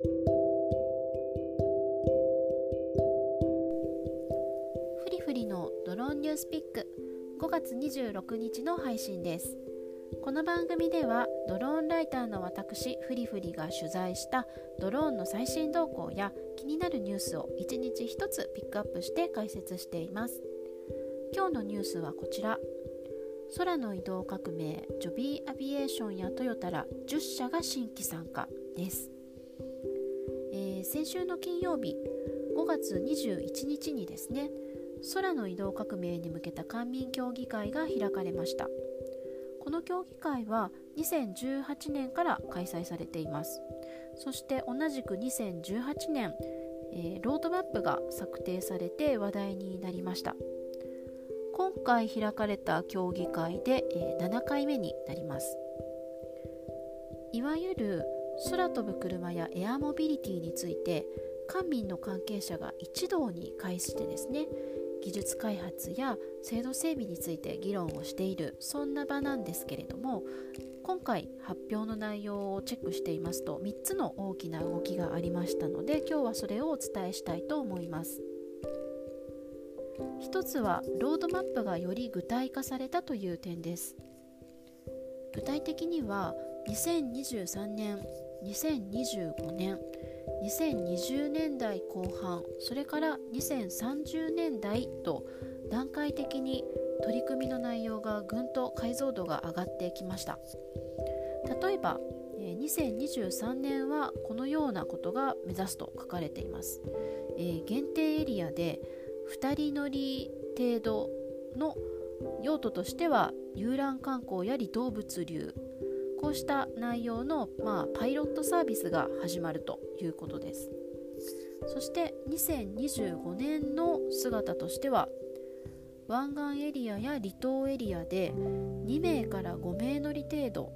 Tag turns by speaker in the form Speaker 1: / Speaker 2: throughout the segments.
Speaker 1: フリフリのドローンニュースピック。5月26日の配信です。この番組ではドローンライターの私フリフリが取材したドローンの最新動向や気になるニュースを1日1つピックアップして解説しています。今日のニュースはこちら。空の移動革命ジョビーアビエーションやトヨタら10社が新規参加です、えー、先週の金曜日5月21日にですね空の移動革命に向けた官民協議会が開かれました。この協議会は2018年から開催されています。そして同じく2018年、えー、ロードマップが策定されて話題になりました。今回開かれた協議会で、えー、7回目になります。いわゆる空飛ぶ車やエアモビリティについて官民の関係者が一堂に会してですね技術開発や制度整備について議論をしているそんな場なんですけれども今回発表の内容をチェックしていますと3つの大きな動きがありましたので今日はそれをお伝えしたいと思います。1つはロードマップがより具体化されたという点です。具体的には2023年2025年2020年代後半それから2030年代と段階的に取り組みの内容がぐんと解像度が上がってきました。例えば2023年はこのようなことが目指すと書かれています、え、限定エリアで2人乗り程度の用途としては遊覧観光や離島物流こうした内容の、まあ、パイロットサービスが始まるということです。そして2025年の姿としては湾岸エリアや離島エリアで2名から5名乗り程度。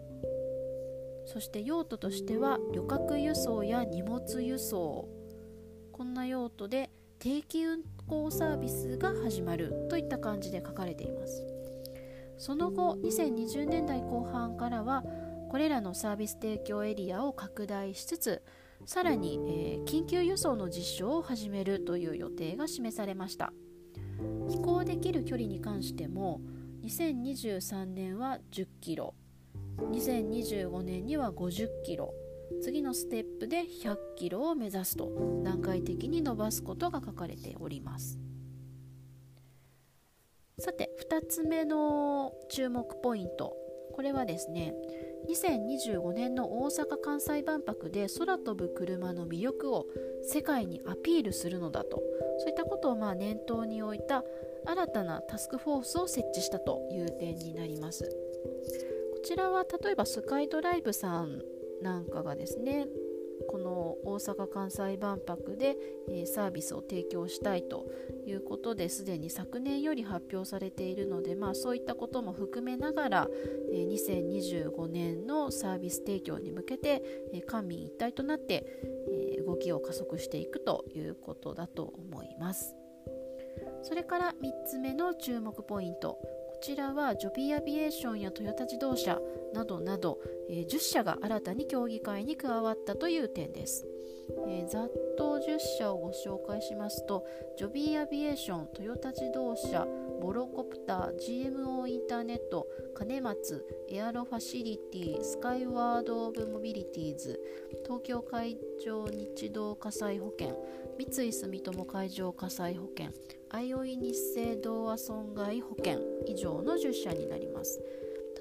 Speaker 1: そして用途としては旅客輸送や荷物輸送。こんな用途で定期運行サービスが始まるといった感じで書かれています。その後2020年代後半からはこれらのサービス提供エリアを拡大しつつさらに、えー、緊急輸送の実証を始めるという予定が示されました。飛行できる距離に関しても2023年は10キロ2025年には50キロ次のステップで100キロを目指すと段階的に伸ばすことが書かれております。さて2つ目の注目ポイント。これはですね2025年の大阪・関西万博で空飛ぶ車の魅力を世界にアピールするのだと。そういったことをまあ念頭に置いた新たなタスクフォースを設置したという点になります。こちらは例えばスカイドライブさんなんかがですねこの大阪・関西万博で、え、サービスを提供したいということですでに昨年より発表されているので、まあ、そういったことも含めながら、え、2025年のサービス提供に向けて、え、官民一体となって、え動きを加速していくということだと思います。それから3つ目の注目ポイントちらはジョビーアビエーションやトヨタ自動車などなど、えー、10社が新たに協議会に加わったという点です。えー、ざっと10社をご紹介しますとジョビーアビエーショントヨタ自動車ボロコプター GMO インターネット金松エアロファシリティスカイワード・オブ・モビリティーズ東京海上日動火災保険三井住友海上火災保険あいおい日生同和損害保険以上の10社になります。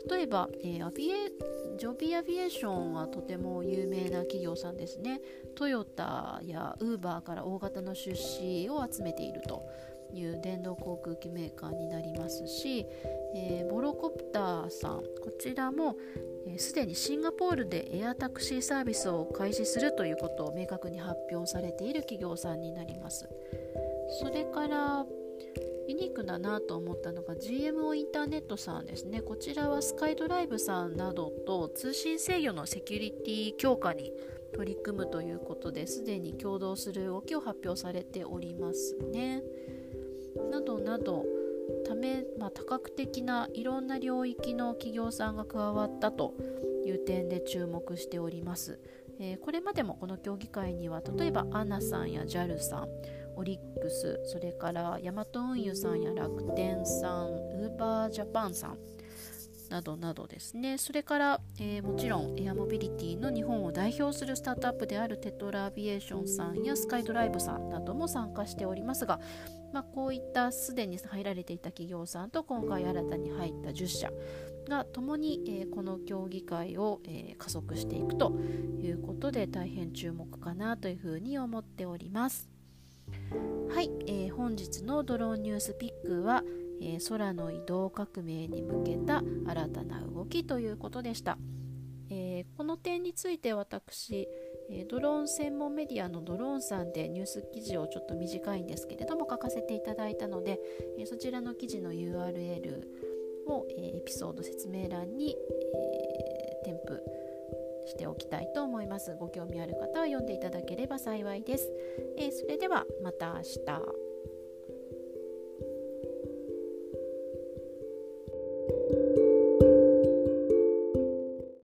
Speaker 1: 例えば、えー、アビエジョビアビエーションはとても有名な企業さんですね。トヨタやウーバーから大型の出資を集めていると。いう電動航空機メーカーになりますし、えー、ボロコプターさんこちらもすで、ー、にシンガポールでエアタクシーサービスを開始するということを明確に発表されている企業さんになります。それからユニークだなと思ったのが GMO インターネットさんですね。こちらはスカイドライブさんなどと通信制御のセキュリティ強化に取り組むということですでに共同する動きを発表されておりますね。などなどため、まあ、多角的ないろんな領域の企業さんが加わったという点で注目しております。えー、これまでもこの協議会には例えばアナさんや JAL さんオリックスそれからヤマト運輸さんや楽天さんウーバージャパンさんなどなどですねそれから、えー、もちろんエアモビリティの日本を代表するスタートアップであるテトラアビエーションさんやスカイドライブさんなども参加しておりますが、まあ、こういったすでに入られていた企業さんと今回新たに入った10社が共に、えー、この協議会を、えー、加速していくということで大変注目かなというふうに思っております。はい、えー、本日のドローンニュースピックは、えー、空の移動革命に向けた新たな動きということでした、えー、この点について私、えドローン専門メディアのドローンさんでニュース記事をちょっと短いんですけれども書かせていただいたので、えそちらの記事の URL を、えエピソード説明欄に、え添付しておきたいと思います。ご興味ある方は読んでいただければ幸いです。えそれではまた明日。